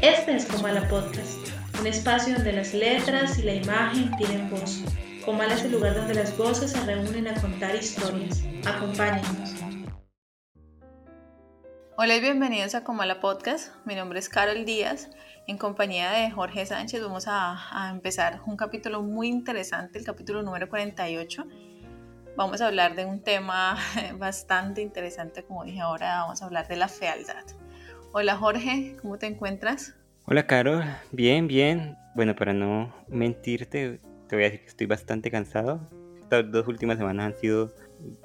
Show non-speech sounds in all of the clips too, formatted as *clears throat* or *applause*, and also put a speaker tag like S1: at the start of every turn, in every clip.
S1: Este es Comala Podcast, un espacio donde las letras y la imagen tienen voz. Comala es el lugar donde las voces se reúnen a contar historias. Acompáñenos.
S2: Hola y bienvenidos a Comala Podcast. Mi nombre es Carol Díaz. En compañía de Jorge Sánchez vamos a, a empezar un capítulo muy interesante, el capítulo número 48 vamos a hablar de un tema *laughs* bastante interesante, como dije ahora, vamos a hablar de la fealdad. Hola Jorge, ¿cómo te encuentras?
S3: Hola Carol, bien, bien. Bueno, para no mentirte, te voy a decir que estoy bastante cansado. Estas dos últimas semanas han sido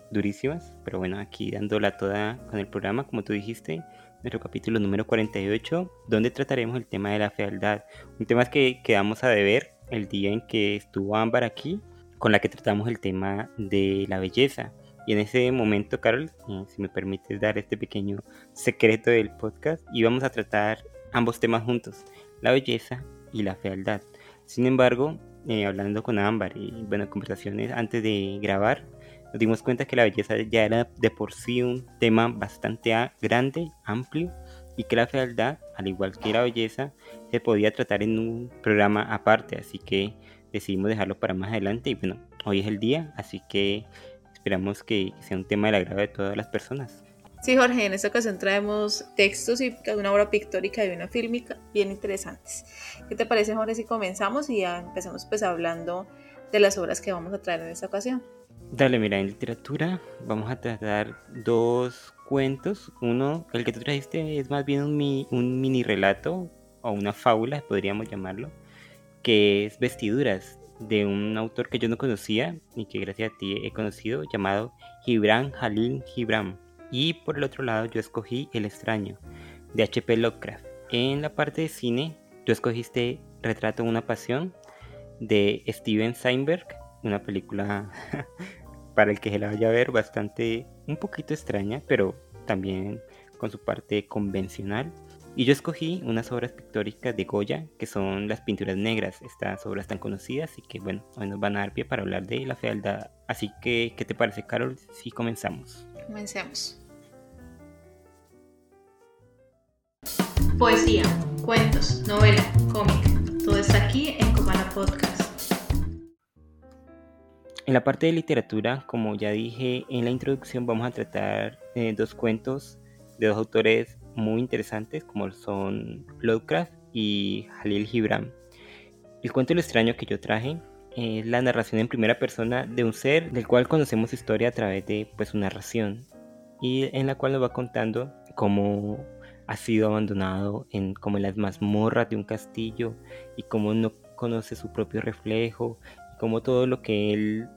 S3: durísimas, pero bueno, aquí dándola toda con el programa, como tú dijiste, nuestro capítulo número 48, donde trataremos el tema de la fealdad. Un tema que quedamos a deber el día en que estuvo Ámbar aquí con la que tratamos el tema de la belleza. Y en ese momento, Carol, eh, si me permites dar este pequeño secreto del podcast, íbamos a tratar ambos temas juntos, la belleza y la fealdad. Sin embargo, eh, hablando con Ámbar y bueno, conversaciones antes de grabar, nos dimos cuenta que la belleza ya era de por sí un tema bastante grande, amplio, y que la fealdad, al igual que la belleza, se podía tratar en un programa aparte. Así que decidimos dejarlo para más adelante y bueno, hoy es el día, así que esperamos que sea un tema del agrado de todas las personas.
S2: Sí, Jorge, en esta ocasión traemos textos y una obra pictórica y una fílmica bien interesantes. ¿Qué te parece, Jorge, si comenzamos y ya empezamos pues hablando de las obras que vamos a traer en esta ocasión?
S3: Dale, mira, en literatura vamos a tratar dos cuentos. Uno, el que tú trajiste es más bien un, un mini relato o una fábula, podríamos llamarlo que es Vestiduras, de un autor que yo no conocía y que gracias a ti he conocido, llamado Gibran Halil Gibran. Y por el otro lado yo escogí El extraño, de H.P. Lovecraft. En la parte de cine, tú escogiste Retrato de una pasión, de Steven Steinberg, una película *laughs* para el que se la vaya a ver bastante, un poquito extraña, pero también con su parte convencional. Y yo escogí unas obras pictóricas de Goya, que son las pinturas negras, estas obras tan conocidas, y que bueno, hoy nos van a dar pie para hablar de la fealdad. Así que, ¿qué te parece, Carol, si comenzamos?
S2: Comencemos.
S1: Poesía, cuentos, novela, cómic, todo está aquí en Comala Podcast.
S3: En la parte de literatura, como ya dije en la introducción, vamos a tratar eh, dos cuentos de dos autores muy interesantes como son Lovecraft y Halil Gibran. El cuento Lo extraño que yo traje es la narración en primera persona de un ser del cual conocemos historia a través de pues su narración y en la cual nos va contando cómo ha sido abandonado en como en las mazmorras de un castillo y cómo no conoce su propio reflejo cómo todo lo que él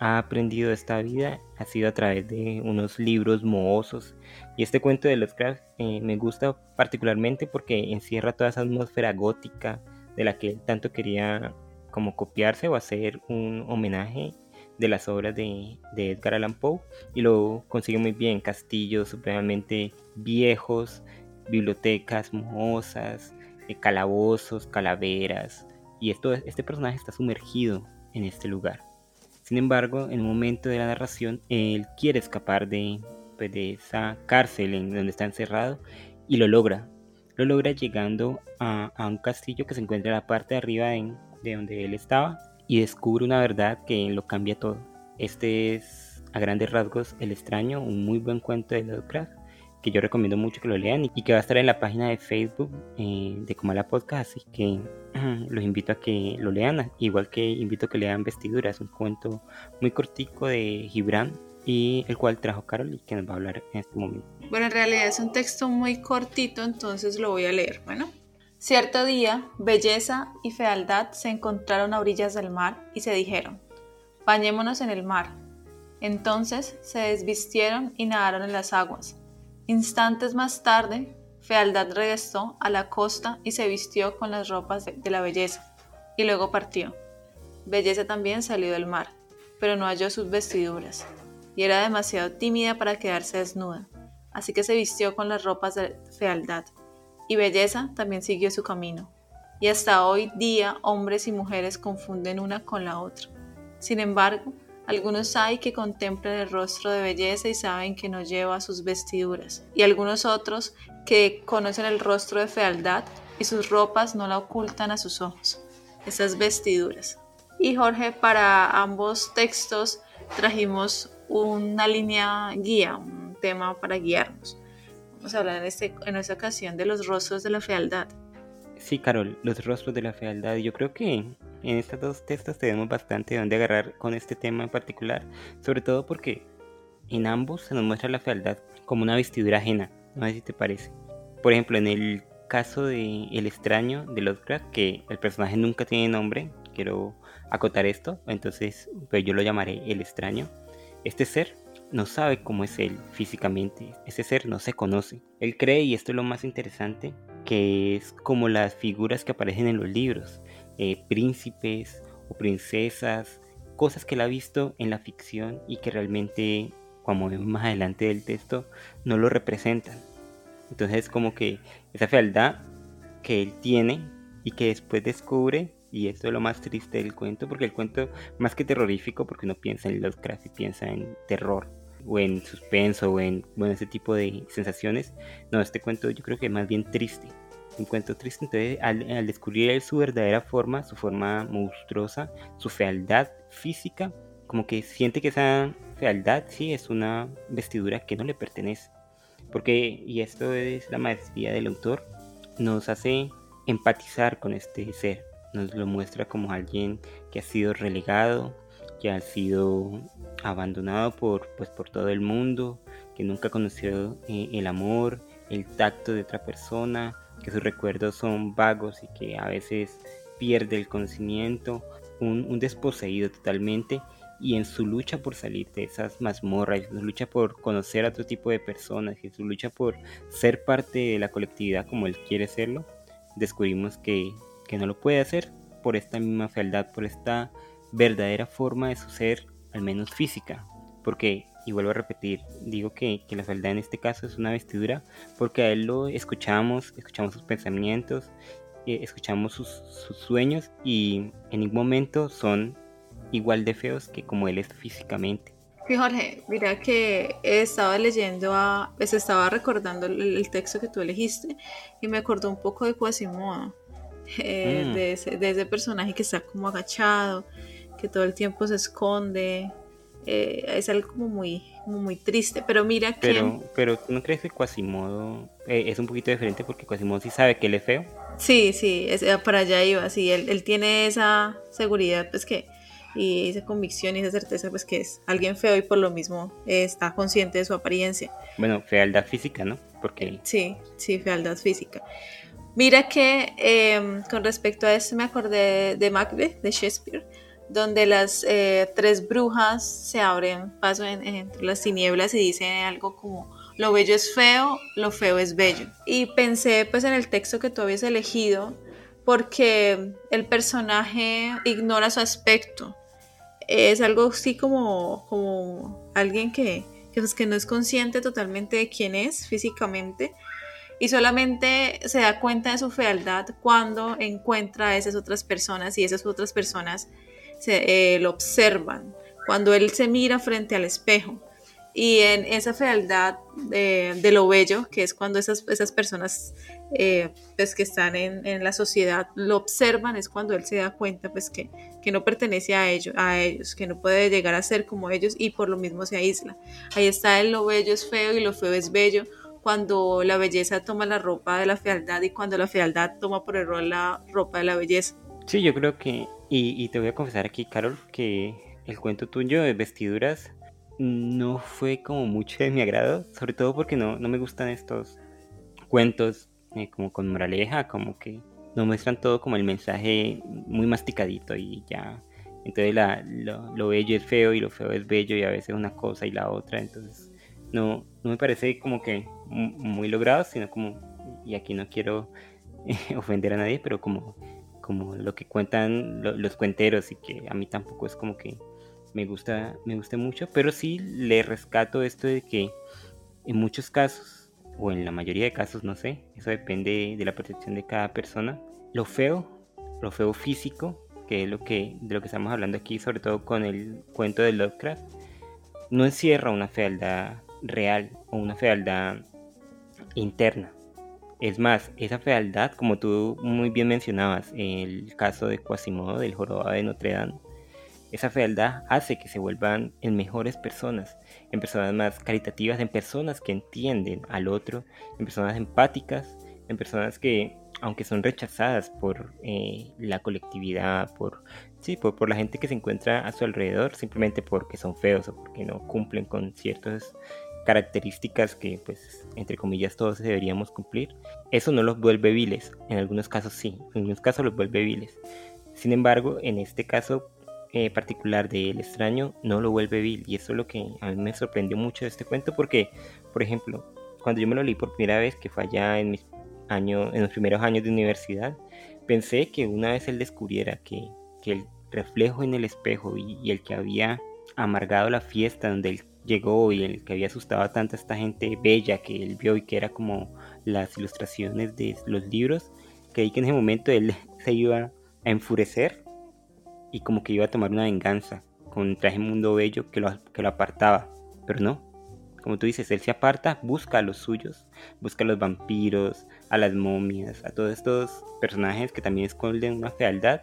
S3: ha aprendido de esta vida ha sido a través de unos libros mohosos. Y este cuento de Lovecraft eh, me gusta particularmente porque encierra toda esa atmósfera gótica de la que él tanto quería como copiarse o hacer un homenaje de las obras de, Edgar Allan Poe y lo consigue muy bien, castillos supremamente viejos, bibliotecas mohosas, eh, calabozos, calaveras y esto, este personaje está sumergido en este lugar. Sin embargo, en un momento de la narración, él quiere escapar de, pues, de esa cárcel en donde está encerrado y lo logra. Lo logra llegando a, un castillo que se encuentra en la parte de arriba de, donde él estaba y descubre una verdad que lo cambia todo. Este es, a grandes rasgos, El extraño, un muy buen cuento de Lovecraft que yo recomiendo mucho que lo lean y que va a estar en la página de Facebook eh, de Comala Podcast, así que *clears throat* los invito a que lo lean, igual que invito a que lean Vestiduras, un cuento muy cortico de Gibran y el cual trajo Carol y que nos va a hablar en este momento.
S2: Bueno, en realidad es un texto muy cortito, entonces lo voy a leer. Bueno, cierto día, belleza y fealdad se encontraron a orillas del mar y se dijeron, bañémonos en el mar. Entonces se desvistieron y nadaron en las aguas Instantes más tarde, Fealdad regresó a la costa y se vistió con las ropas de, la belleza, y luego partió. Belleza también salió del mar, pero no halló sus vestiduras, y era demasiado tímida para quedarse desnuda, así que se vistió con las ropas de Fealdad, y Belleza también siguió su camino. Y hasta hoy día hombres y mujeres confunden una con la otra. Sin embargo, algunos hay que contemplan el rostro de belleza y saben que no lleva sus vestiduras, y algunos otros que conocen el rostro de fealdad y sus ropas no la ocultan a sus ojos, esas vestiduras. Y Jorge, para ambos textos trajimos una línea guía, un tema para guiarnos. Vamos a hablar en, este, en esta ocasión de los rostros de la fealdad.
S3: Sí, Carol, los rostros de la fealdad. Yo creo que en estos dos textos tenemos bastante donde agarrar con este tema en particular, sobre todo porque en ambos se nos muestra la fealdad como una vestidura ajena, no sé si te parece. Por ejemplo, en el caso de El extraño de Lovecraft, que el personaje nunca tiene nombre, quiero acotar esto, entonces pues yo lo llamaré El extraño. Este ser no sabe cómo es él físicamente, ese ser no se conoce. Él cree, y esto es lo más interesante, que es como las figuras que aparecen en los libros, eh, príncipes o princesas, cosas que él ha visto en la ficción y que realmente, como vemos más adelante del texto, no lo representan. Entonces como que esa fealdad que él tiene y que después descubre, y esto es lo más triste del cuento, porque el cuento más que terrorífico, porque uno piensa en Lovecraft y piensa en terror, o en suspenso, o en bueno, ese tipo de sensaciones, no, este cuento yo creo que es más bien triste. Un cuento triste, entonces al, al descubrir su verdadera forma, su forma monstruosa, su fealdad física, como que siente que esa fealdad sí es una vestidura que no le pertenece. Porque, y esto es la maestría del autor, nos hace empatizar con este ser, nos lo muestra como alguien que ha sido relegado, que ha sido abandonado por, pues, por todo el mundo, que nunca conoció eh, el amor, el tacto de otra persona, que sus recuerdos son vagos y que a veces pierde el conocimiento, un, desposeído totalmente y en su lucha por salir de esas mazmorras, en su lucha por conocer a otro tipo de personas, en su lucha por ser parte de la colectividad como él quiere serlo, descubrimos que, que no lo puede hacer por esta misma fealdad, por esta verdadera forma de su ser, al menos física, porque, y vuelvo a repetir, digo que, que la fealdad en este caso es una vestidura, porque a él lo escuchamos, escuchamos sus pensamientos, eh, escuchamos sus, sus sueños y en ningún momento son igual de feos que como él es físicamente.
S2: Sí, Jorge, mira que estaba leyendo, a, pues estaba recordando el, texto que tú elegiste y me acordó un poco de Quasimodo, *laughs* eh, mm. de, ese, personaje que está como agachado, que todo el tiempo se esconde, eh, es algo como muy, muy triste, pero mira que...
S3: Pero, pero ¿tú no crees que Quasimodo eh, es un poquito diferente porque Quasimodo sí sabe que él es feo?
S2: Sí, sí, es, para allá iba, sí, él, él tiene esa seguridad, pues que y esa convicción y esa certeza pues que es alguien feo y por lo mismo está consciente de su apariencia.
S3: Bueno, fealdad física, ¿no? Porque...
S2: Sí, sí, fealdad física. Mira que em, con respecto a esto me acordé de Macbeth, de Shakespeare, donde las eh, tres brujas se abren paso entre las tinieblas y dicen algo como lo bello es feo, lo feo es bello. Y pensé pues en el texto que tú habías elegido porque el personaje ignora su aspecto, es algo así como, como alguien que, que, pues, que no es consciente totalmente de quién es físicamente y solamente se da cuenta de su fealdad cuando encuentra a esas otras personas y esas otras personas se, eh, lo observan, cuando él se mira frente al espejo. Y en esa fealdad de, de lo bello, que es cuando esas, esas personas eh, pues que están en, en, la sociedad lo observan, es cuando él se da cuenta pues que, que no pertenece a ellos, a ellos, que no puede llegar a ser como ellos y por lo mismo se aísla. Ahí está el lo bello es feo y lo feo es bello, cuando la belleza toma la ropa de la fealdad y cuando la fealdad toma por error la ropa de la belleza.
S3: Sí, yo creo que, y, y te voy a confesar aquí, Carol, que el cuento tuyo de vestiduras no fue como mucho de mi agrado, sobre todo porque no, no me gustan estos cuentos eh, como con moraleja, como que nos muestran todo como el mensaje muy masticadito y ya. Entonces la, lo, bello es feo y lo feo es bello y a veces una cosa y la otra. Entonces no, no me parece como que muy logrado, sino como, y aquí no quiero *laughs* ofender a nadie, pero como, como lo que cuentan los cuenteros y que a mí tampoco es como que me gusta, me guste mucho, pero sí le rescato esto de que en muchos casos o en la mayoría de casos, no sé, eso depende de la percepción de cada persona. Lo feo, lo feo físico, que es lo que, de lo que estamos hablando aquí, sobre todo con el cuento de Lovecraft, no encierra una fealdad real o una fealdad interna. Es más, esa fealdad, como tú muy bien mencionabas, el caso de Quasimodo del jorobado de Notre Dame, esa fealdad hace que se vuelvan en mejores personas, en personas más caritativas, en personas que entienden al otro, en personas empáticas, en personas que, aunque son rechazadas por eh, la colectividad, por, sí, por, por la gente que se encuentra a su alrededor, simplemente porque son feos o porque no cumplen con ciertas características que, pues, entre comillas, todos deberíamos cumplir, eso no los vuelve viles. En algunos casos sí, en algunos casos los vuelve viles. Sin embargo, en este caso, eh, particular del extraño no lo vuelve vil y eso es lo que a mí me sorprendió mucho de este cuento porque, por ejemplo, cuando yo me lo leí por primera vez, que fue allá en mis años, en los primeros años de universidad, pensé que una vez él descubriera que, que el reflejo en el espejo y, el que había amargado la fiesta donde él llegó y el que había asustado a tanta esta gente bella que él vio y que era como las ilustraciones de los libros, creí que en ese momento él *laughs* se iba a enfurecer y como que iba a tomar una venganza contra ese mundo bello que lo, que lo apartaba. Pero no, como tú dices, él se aparta, busca a los suyos, busca a los vampiros, a las momias, a todos estos personajes que también esconden una fealdad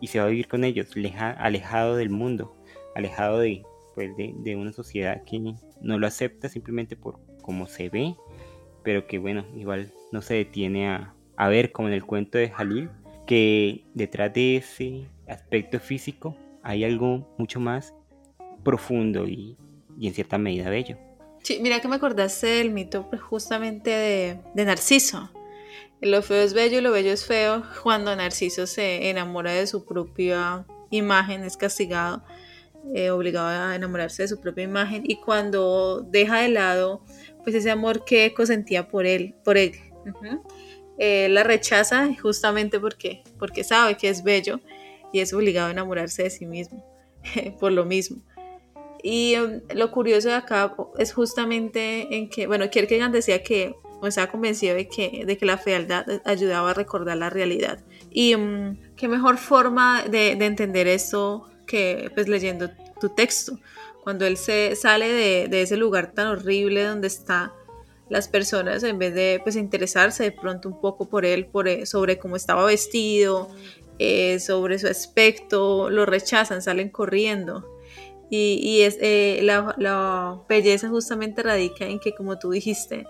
S3: y se va a vivir con ellos, alejado del mundo, alejado de, pues de, de, una sociedad que no lo acepta simplemente por cómo se ve, pero que bueno, igual no se detiene a, a ver como en el cuento de Jalil, que detrás de ese aspecto físico hay algo mucho más profundo y, en cierta medida bello.
S2: Sí, mira que me acordaste del mito pues, justamente de, Narciso. Lo feo es bello y lo bello es feo. Cuando Narciso se enamora de su propia imagen, es castigado, eh, obligado a enamorarse de su propia imagen. Y cuando deja de lado pues ese amor que Eco sentía por él, por él. Eh, la rechaza justamente porque, porque sabe que es bello y es obligado a enamorarse de sí mismo *laughs* por lo mismo. Y um, lo curioso de acá es justamente en que, bueno, Kierkegaard decía que, o estaba convencido de que, de que la fealdad ayudaba a recordar la realidad. Y um, qué mejor forma de, de, entender esto que pues leyendo tu texto. Cuando él se sale de, de ese lugar tan horrible donde está las personas en vez de pues interesarse de pronto un poco por él, por, eh, sobre cómo estaba vestido, eh, sobre su aspecto, lo rechazan, salen corriendo. Y, es, eh, la, belleza justamente radica en que, como tú dijiste,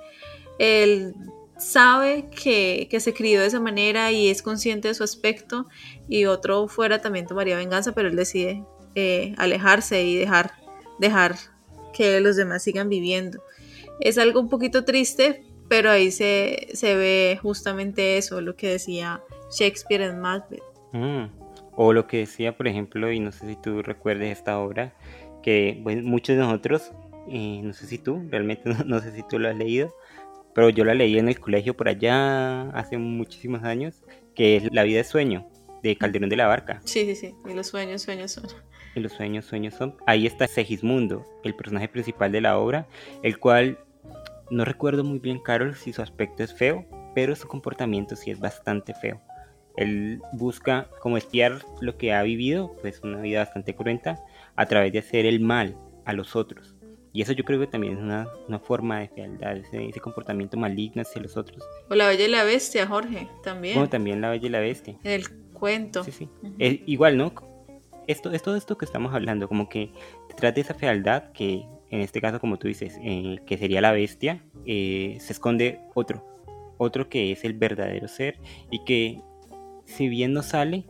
S2: él sabe que, se crió de esa manera y es consciente de su aspecto y otro fuera también tomaría venganza, pero él decide alejarse y dejar, dejar que los demás sigan viviendo. Es algo un poquito triste, pero ahí se, ve justamente eso, lo que decía Shakespeare en Macbeth.
S3: Mm. O lo que decía, por ejemplo, y no sé si tú recuerdes esta obra, que muchos de nosotros, eh, no sé si tú, realmente *laughs* no, sé si tú lo has leído, pero yo la leí en el colegio por allá hace muchísimos años, que es La vida de sueño, de Calderón de la Barca.
S2: Sí, sí, sí, y los sueños, sueños son.
S3: Y los sueños, sueños son. Ahí está Segismundo, el personaje principal de la obra, el cual no recuerdo muy bien, Carol, si su aspecto es feo, pero su comportamiento sí es bastante feo. Él busca como espiar lo que ha vivido, pues una vida bastante cruenta, a través de hacer el mal a los otros. Y eso yo creo que también es una, forma de fealdad, ese, comportamiento maligno hacia los otros.
S2: O la Bella y la Bestia, Jorge, también.
S3: Como también la Bella y la Bestia.
S2: El cuento.
S3: Sí, sí. igual, ¿no? Esto es todo esto que estamos hablando, como que detrás de esa fealdad que en este caso como tú dices, eh, que sería la bestia, eh, se esconde otro, otro que es el verdadero ser y que si bien no sale,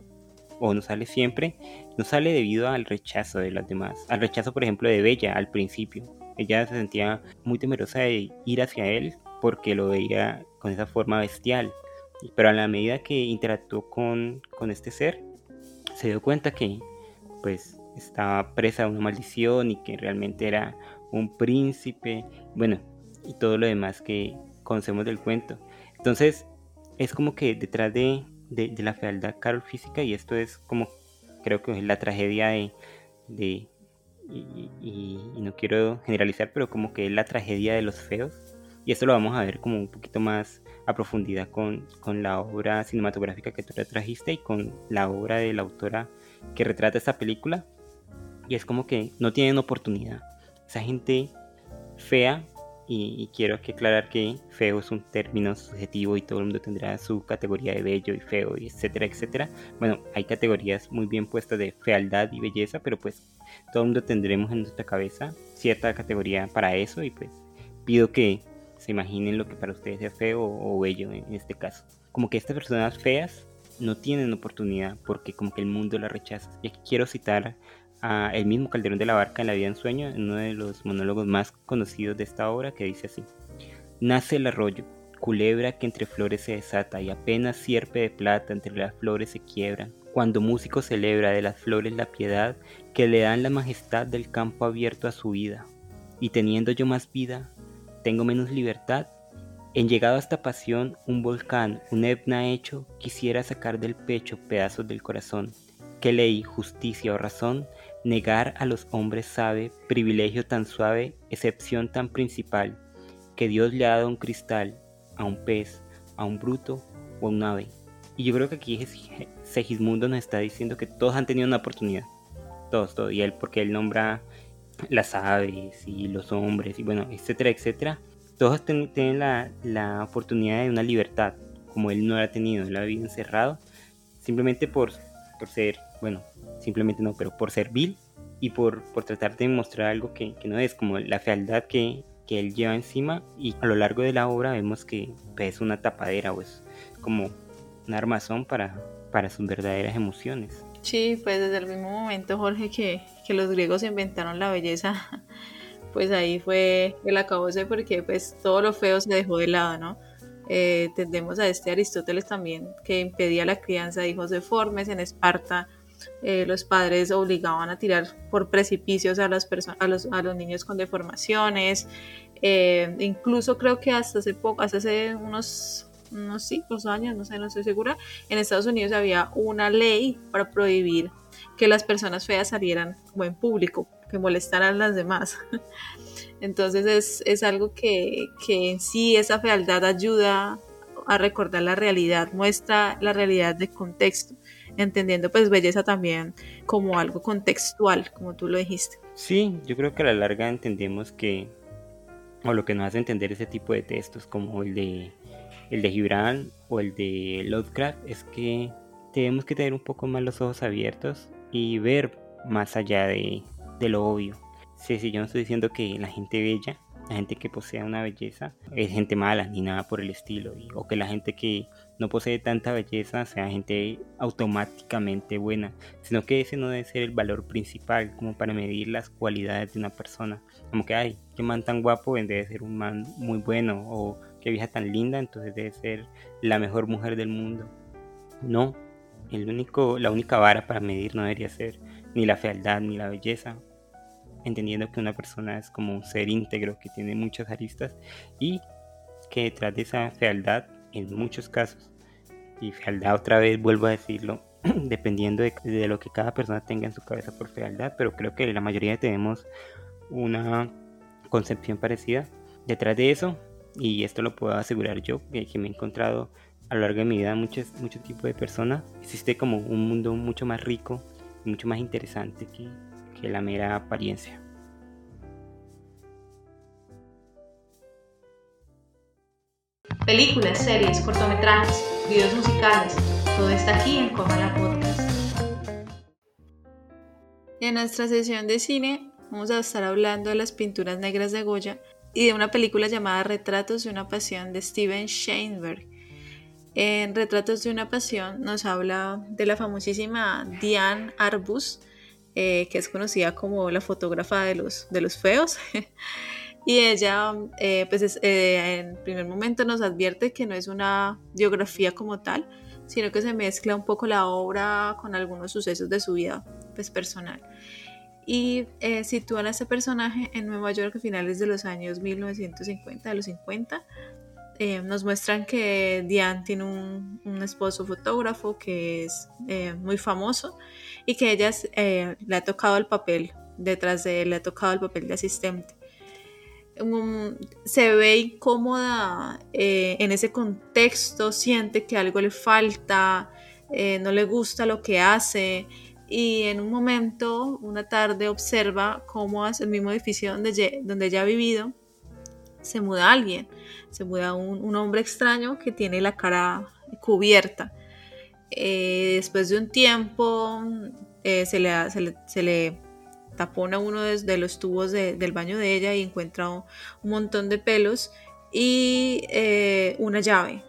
S3: o no sale siempre, no sale debido al rechazo de las demás, al rechazo por ejemplo de Bella al principio. Ella se sentía muy temerosa de ir hacia él porque lo veía con esa forma bestial. Pero a la medida que interactuó con, con este ser, se dio cuenta que pues estaba presa de una maldición y que realmente era un príncipe, bueno, y todo lo demás que conocemos del cuento. Entonces, es como que detrás de, la fealdad Carol física, y esto es como, creo que es la tragedia de, de y, no quiero generalizar, pero como que es la tragedia de los feos, y esto lo vamos a ver como un poquito más a profundidad con, con la obra cinematográfica que tú trajiste y con la obra de la autora que retrata esta película, y es como que no tienen oportunidad. Esa gente fea y, quiero que aclarar que feo es un término subjetivo y todo el mundo tendrá su categoría de bello y feo, y etcétera, etcétera. Bueno, hay categorías muy bien puestas de fealdad y belleza, pero pues todo el mundo tendremos en nuestra cabeza cierta categoría para eso y pues pido que se imaginen lo que para ustedes es feo o bello en este caso. Como que estas personas feas no tienen oportunidad porque como que el mundo la rechaza. Y aquí quiero citar a el mismo Calderón de la Barca en La vida en sueño, en uno de los monólogos más conocidos de esta obra, que dice así. Nace el arroyo, culebra que entre flores se desata y apenas sierpe de plata entre las flores se quiebra. Cuando músico celebra de las flores la piedad que le dan la majestad del campo abierto a su vida. Y teniendo yo más vida, tengo menos libertad. En llegado a esta pasión, un volcán, un etna hecho, quisiera sacar del pecho pedazos del corazón. ¿Qué ley, justicia o razón Negar a los hombres sabe, privilegio tan suave, excepción tan principal, que Dios le ha dado un cristal, a un pez, a un bruto o a un ave. Y yo creo que aquí Segismundo nos está diciendo que todos han tenido una oportunidad. Todos, todos. Y él, porque él nombra las aves y los hombres y bueno, etcétera, etcétera. Todos tienen la, la oportunidad de una libertad, como él no la ha tenido. Él ha vivido encerrado simplemente por, por ser, bueno, simplemente no, pero por ser vil y por, por tratar de mostrar algo que, que, no es, como la fealdad que, que, él lleva encima y a lo largo de la obra vemos que pues, es una tapadera o es como un armazón para, para sus verdaderas emociones.
S2: Sí, pues desde el mismo momento, Jorge, que, que los griegos inventaron la belleza, *laughs* pues ahí fue el acabose porque pues todo lo feo se dejó de lado, ¿no? Eh, tendemos a este Aristóteles también que impedía la crianza de hijos deformes en Esparta eh, los padres obligaban a tirar por precipicios a, las a, los, a los niños con deformaciones. Eh, incluso creo que hasta hace poco, hasta hace unos unos cinco años, no sé, no estoy segura, en Estados Unidos había una ley para prohibir que las personas feas salieran como en público, que molestaran a las demás. *laughs* Entonces es, es algo que, que, en sí esa fealdad ayuda a recordar la realidad, muestra la realidad de contexto entendiendo pues belleza también como algo contextual, como tú lo dijiste.
S3: Sí, yo creo que a la larga entendemos que, o lo que nos hace entender ese tipo de textos como el de, el de Gibran o el de Lovecraft es que tenemos que tener un poco más los ojos abiertos y ver más allá de, lo obvio. Sí, sí, yo no estoy diciendo que la gente bella, la gente que posea una belleza, es gente mala ni nada por el estilo, o que la gente que no posee tanta belleza sea gente automáticamente buena, sino que ese no debe ser el valor principal como para medir las cualidades de una persona. Como que, ay, qué man tan guapo debe ser un man muy bueno, o qué vieja tan linda, entonces debe ser la mejor mujer del mundo. No, el único, la única vara para medir no debería ser ni la fealdad ni la belleza, entendiendo que una persona es como un ser íntegro que tiene muchas aristas y que detrás de esa fealdad en muchos casos, y fealdad otra vez vuelvo a decirlo, *clears throat* dependiendo de, lo que cada persona tenga en su cabeza por fealdad, pero creo que la mayoría tenemos una concepción parecida. Detrás de eso, y esto lo puedo asegurar yo, que, me he encontrado a lo largo de mi vida muchos, muchos tipos de personas, existe como un mundo mucho más rico y mucho más interesante que, que la mera apariencia.
S1: películas, series, cortometrajes, videos musicales, todo está aquí en Comala Podcast.
S2: En nuestra sesión de cine vamos a estar hablando de las pinturas negras de Goya y de una película llamada Retratos de una Pasión de Steven Sheinberg. En Retratos de una Pasión nos habla de la famosísima Diane Arbus, eh, que es conocida como la fotógrafa de los, de los feos. *laughs* Y ella, eh, pues eh, en primer momento nos advierte que no es una biografía como tal, sino que se mezcla un poco la obra con algunos sucesos de su vida pues, personal. Y eh, sitúan a este personaje en Nueva York a finales de los años 1950, de los 50. Eh, nos muestran que Diane tiene un, esposo fotógrafo que es muy famoso y que ella le ha tocado el papel, detrás de él le ha tocado el papel de asistente se ve incómoda eh, en ese contexto, siente que algo le falta, eh, no le gusta lo que hace y en un momento, una tarde, observa cómo el mismo edificio donde, donde ella ha vivido se muda alguien, se muda un, hombre extraño que tiene la cara cubierta. Eh, después de un tiempo eh, se, le, se, le, tapona uno de, los tubos del baño de ella y encuentra un, montón de pelos y eh, una llave.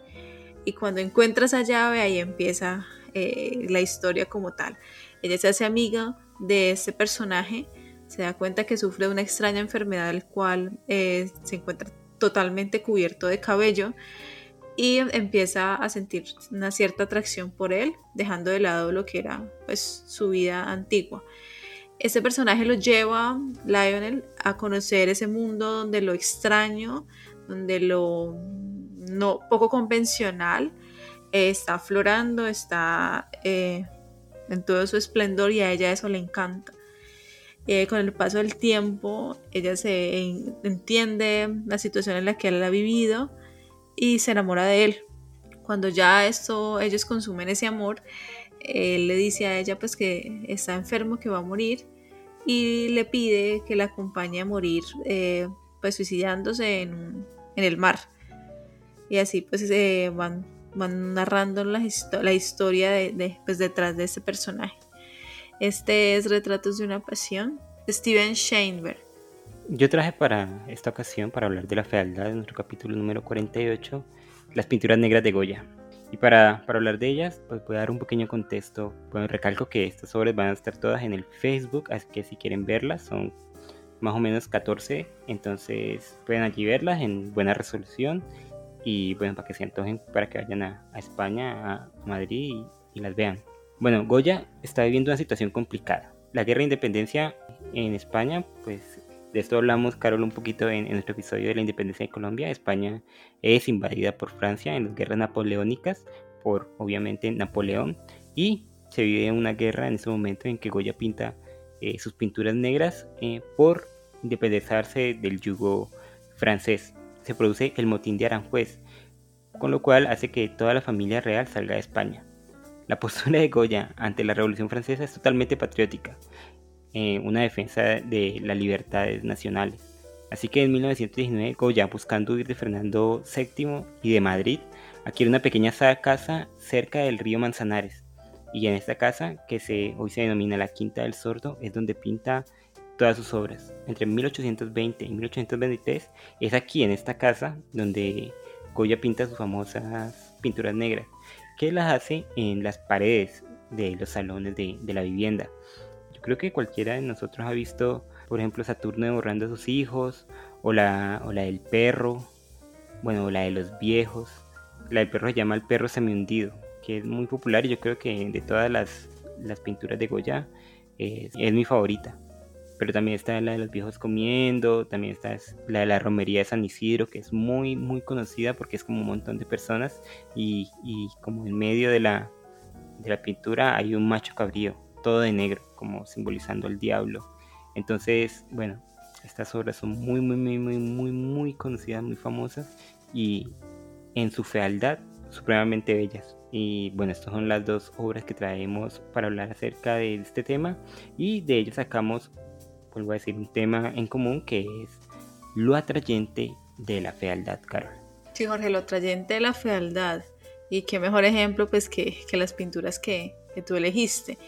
S2: Y cuando encuentra esa llave ahí empieza la historia como tal. Ella se hace amiga de ese personaje se da cuenta que sufre de una extraña enfermedad del cual eh, se encuentra totalmente cubierto de cabello y empieza a sentir una cierta atracción por él, dejando de lado lo que era pues, su vida antigua. Este personaje lo lleva, Lionel, a conocer ese mundo donde lo extraño, donde lo no, poco convencional eh, está aflorando, está eh, en todo su esplendor y a ella eso le encanta. Eh, con el paso del tiempo, ella se entiende la situación en la que él ha vivido y se enamora de él. Cuando ya esto, ellos consumen ese amor, él le dice a ella pues que está enfermo, que va a morir y le pide que la acompañe a morir eh, pues suicidándose en, el mar. Y así pues eh, van, van narrando la, la historia de, pues, detrás de ese personaje. Este es Retratos de una Pasión, Steven Sheinberg.
S3: Yo traje para esta ocasión, para hablar de la fealdad, en nuestro capítulo número 48, las pinturas negras de Goya. Y para, para hablar de ellas, pues voy a dar un pequeño contexto. Bueno, recalco que estas obras van a estar todas en el Facebook, así que si quieren verlas, son más o menos 14, entonces pueden allí verlas en buena resolución y bueno, para que se antojen, para que vayan a, España, a Madrid y las vean. Bueno, Goya está viviendo una situación complicada. La guerra de independencia en España, pues de esto hablamos, Carol, un poquito en, nuestro episodio de la independencia de Colombia. España es invadida por Francia en las guerras napoleónicas, por obviamente Napoleón, y se vive una guerra en ese momento en que Goya pinta eh, sus pinturas negras eh, por independizarse del yugo francés. Se produce el motín de Aranjuez, con lo cual hace que toda la familia real salga de España. La postura de Goya ante la Revolución Francesa es totalmente patriótica, eh, una defensa de las libertades nacionales. Así que en 1919 Goya, buscando huir de Fernando VII y de Madrid, adquiere una pequeña casa cerca del río Manzanares. Y en esta casa, que hoy se denomina la Quinta del Sordo, es donde pinta todas sus obras. Entre 1820 y 1823 es aquí, en esta casa, donde Goya pinta sus famosas pinturas negras que las hace en las paredes de los salones de, la vivienda. Yo creo que cualquiera de nosotros ha visto, por ejemplo, Saturno devorando a sus hijos, o la, o la del perro, bueno, la de los viejos. La del perro se llama El perro semihundido, que es muy popular y yo creo que de todas las, pinturas de Goya es mi favorita pero también está la de los viejos comiendo, también está la de la romería de San Isidro, que es muy, muy conocida porque es como un montón de personas y, como en medio de la, de la pintura hay un macho cabrío, todo de negro, como simbolizando al diablo. Entonces, bueno, estas obras son muy, muy, muy, muy, muy, muy conocidas, muy famosas y en su fealdad supremamente bellas. Y bueno, estas son las dos obras que traemos para hablar acerca de este tema y de ellas sacamos vuelvo a decir, un tema en común que es lo atrayente de la fealdad, Carol.
S2: Sí, Jorge, lo atrayente de la fealdad. Y qué mejor ejemplo pues que, las pinturas que, tú elegiste.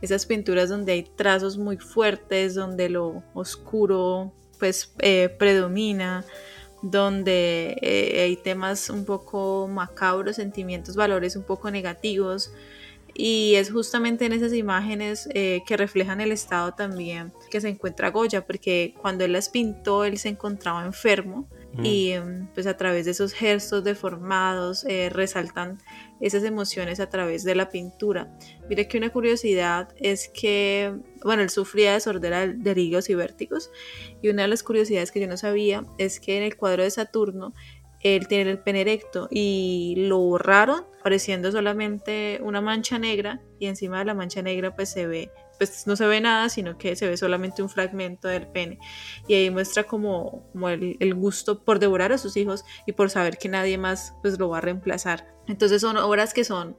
S2: Esas pinturas donde hay trazos muy fuertes, donde lo oscuro pues eh, predomina, donde eh, hay temas un poco macabros, sentimientos, valores un poco negativos, y es justamente en esas imágenes eh, que reflejan el estado también que se encuentra Goya, porque cuando él las pintó él se encontraba enfermo y em, pues a través de esos gestos deformados eh, resaltan esas emociones a través de la pintura. Mire que una curiosidad es que, bueno, él sufría de sordera de ríos y vértigos y una de las curiosidades que yo no sabía es que en el cuadro de Saturno él tiene el pene erecto y lo borraron apareciendo solamente una mancha negra y encima de la mancha negra pues se ve pues no se ve nada sino que se ve solamente un fragmento del pene. Y ahí muestra como, como el, gusto por devorar a sus hijos y por saber que nadie más pues lo va a reemplazar. Entonces son obras que son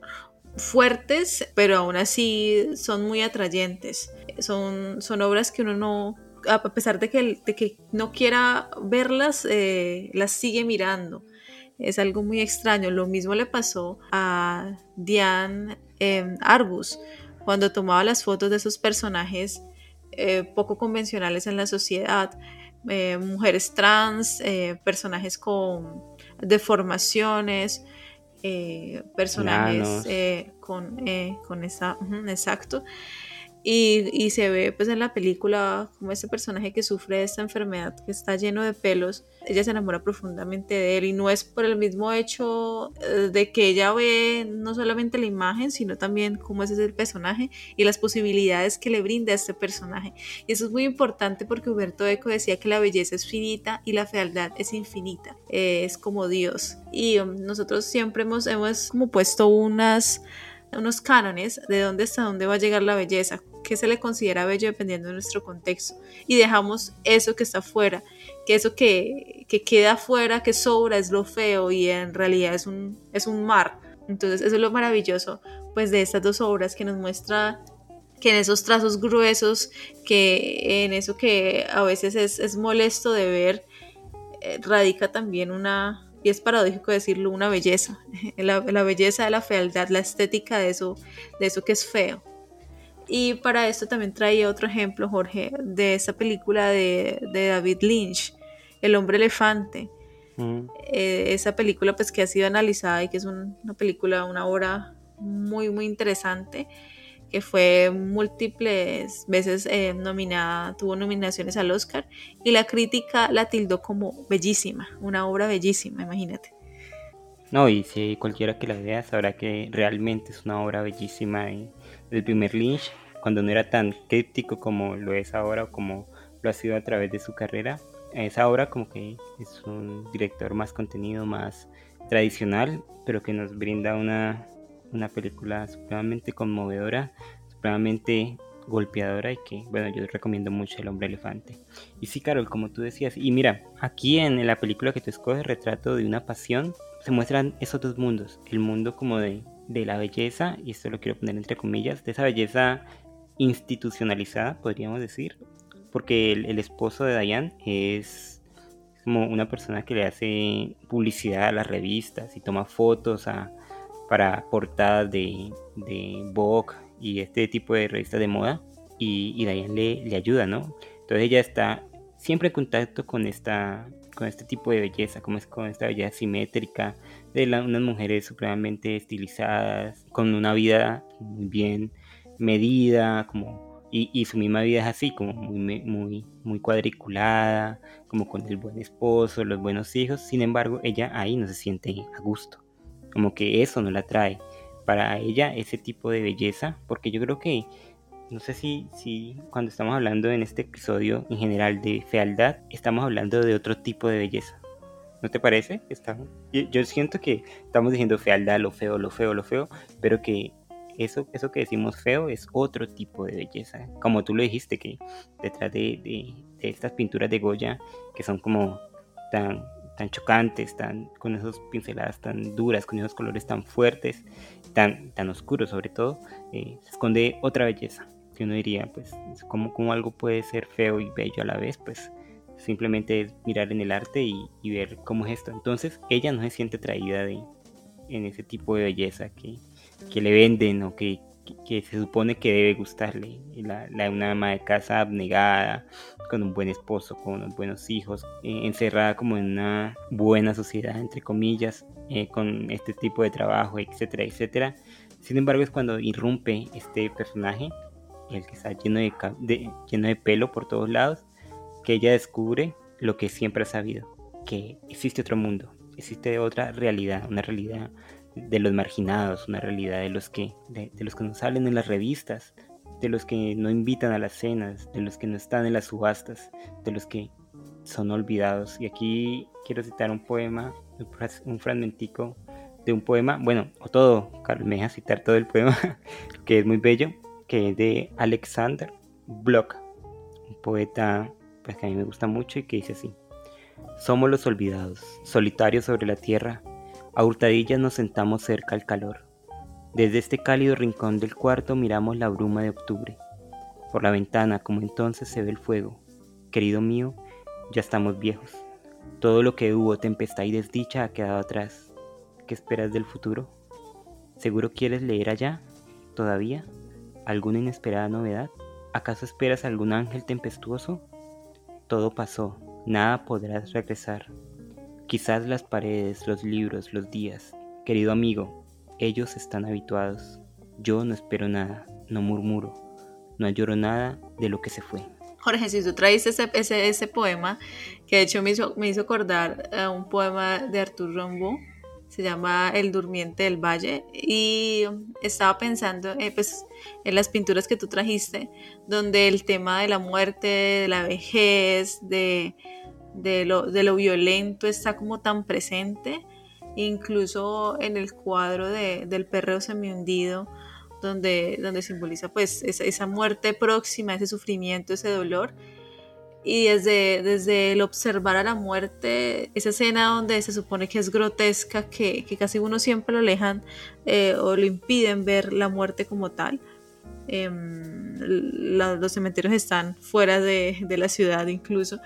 S2: fuertes pero aún así son muy atrayentes. Son, son obras que uno no a pesar de que, de que no quiera verlas, eh, las sigue mirando. Es algo muy extraño. Lo mismo le pasó a Diane em, Arbus cuando tomaba las fotos de esos personajes eh, poco convencionales en la sociedad. Eh, mujeres trans, personajes con deformaciones, personajes con, con esa, exacto. Y, se ve pues en la película como este personaje que sufre de esta enfermedad que está lleno de pelos, ella se enamora profundamente de él y no es por el mismo hecho eh, de que ella ve no solamente la imagen, sino también cómo es el personaje y las posibilidades que le brinda este personaje. Y eso es muy importante porque Huberto Eco decía que la belleza es finita y la fealdad es infinita, eh, es como Dios. Y um, nosotros siempre hemos, hemos como puesto unas unos cánones de dónde hasta dónde va a llegar la belleza, qué se le considera bello dependiendo de nuestro contexto. Y dejamos eso que está afuera, que eso que, queda afuera, que sobra, es lo feo y en realidad es un, es un mar. Entonces eso es lo maravilloso pues de estas dos obras que nos muestra que en esos trazos gruesos, que en eso que a veces es, molesto de ver, eh, radica también una, y es paradójico decirlo, una belleza, *laughs* la, la, belleza de la fealdad, la estética de eso, de eso que es feo. Y para esto también traía otro ejemplo, Jorge, de esa película de, David Lynch, El hombre elefante. Mm. Eh, esa película pues que ha sido analizada y que es una película, una obra muy, muy interesante, que fue múltiples veces eh, nominada, tuvo nominaciones al Oscar y la crítica la tildó como bellísima, una obra bellísima, imagínate.
S3: No, y si cualquiera que la vea sabrá que realmente es una obra bellísima. Y el primer Lynch, cuando no era tan críptico como lo es ahora o como lo ha sido a través de su carrera, esa obra como que es un director más contenido, más tradicional, pero que nos brinda una, una película supremamente conmovedora, supremamente golpeadora y que, bueno, yo recomiendo mucho El Hombre Elefante. Y sí, Carol, como tú decías, y mira, aquí en la película que tú escoges, Retrato de una Pasión, se muestran esos dos mundos, el mundo como de de la belleza, y esto lo quiero poner entre comillas, de esa belleza institucionalizada, podríamos decir, porque el, esposo de Diane es como una persona que le hace publicidad a las revistas y toma fotos para portadas de, de Vogue y este tipo de revistas de moda, y, y Diane le, le ayuda, ¿no? Entonces ella está siempre en contacto con esta con este tipo de belleza, como es con esta belleza simétrica, de unas mujeres supremamente estilizadas, con una vida muy bien medida, como, y, su misma vida es así, como muy, muy, muy cuadriculada, como con el buen esposo, los buenos hijos, sin embargo, ella ahí no se siente a gusto, como que eso no la trae. Para ella ese tipo de belleza, porque yo creo que no sé si, si cuando estamos hablando en este episodio en general de fealdad, estamos hablando de otro tipo de belleza. ¿No te parece? Estamos, yo, siento que estamos diciendo fealdad, lo feo, lo feo, lo feo, pero que eso, eso que decimos feo es otro tipo de belleza. Como tú lo dijiste, que detrás de, de, estas pinturas de Goya, que son como tan, tan chocantes, tan, con esas pinceladas tan duras, con esos colores tan fuertes, tan, tan oscuros sobre todo, eh, se esconde otra belleza que uno diría, pues, como, como algo puede ser feo y bello a la vez, pues simplemente es mirar en el arte y, ver cómo es esto. Entonces ella no se siente atraída de, en ese tipo de belleza que, que le venden o que, que, se supone que debe gustarle. La, la, una ama de casa abnegada, con un buen esposo, con unos buenos hijos, eh, encerrada como en una buena sociedad, entre comillas, eh, con este tipo de trabajo, etcétera, etcétera. Sin embargo, es cuando irrumpe este personaje el que está lleno de, lleno de pelo por todos lados, que ella descubre lo que siempre ha sabido, que existe otro mundo, existe otra realidad, una realidad de los marginados, una realidad de los que, de, los que no salen en las revistas, de los que no invitan a las cenas, de los que no están en las subastas, de los que son olvidados. Y aquí quiero citar un poema, un fragmentico de un poema, bueno, o todo, Carlos, me deja citar todo el poema, *laughs* que es muy bello, que es de Alexander Bloch, un poeta pues, que a mí me gusta mucho y que dice así. Somos los olvidados, solitarios sobre la tierra, a hurtadillas nos sentamos cerca al calor. Desde este cálido rincón del cuarto miramos la bruma de octubre. Por la ventana, como entonces, se ve el fuego, Querido mío, ya estamos viejos. Todo lo que hubo, tempestad y desdicha, ha quedado atrás. ¿Qué esperas del futuro? ¿Seguro quieres leer allá? ¿Todavía? ¿Alguna inesperada novedad? ¿Acaso esperas algún ángel tempestuoso? Todo pasó, nada podrás regresar. Quizás las paredes, los libros, los días. Querido amigo, ellos están habituados. Yo no espero nada, no murmuro, no lloro nada de lo que se fue.
S2: Jorge, si tú traíste ese, ese, poema, que de hecho me hizo, me hizo acordar a un poema de Arthur Rimbaud, se llama El Durmiente del Valle, y estaba pensando eh, pues, en las pinturas que tú trajiste, donde el tema de la muerte, de la vejez, de, de, lo, de lo violento está como tan presente, incluso en el cuadro de, del perreo semi-hundido, donde, donde simboliza pues esa, muerte próxima, ese sufrimiento, ese dolor. Y desde, desde el observar a la muerte, esa escena donde se supone que es grotesca, que, que casi uno siempre lo alejan eh, o lo impiden ver la muerte como tal. Em, los cementerios están fuera de, de la ciudad incluso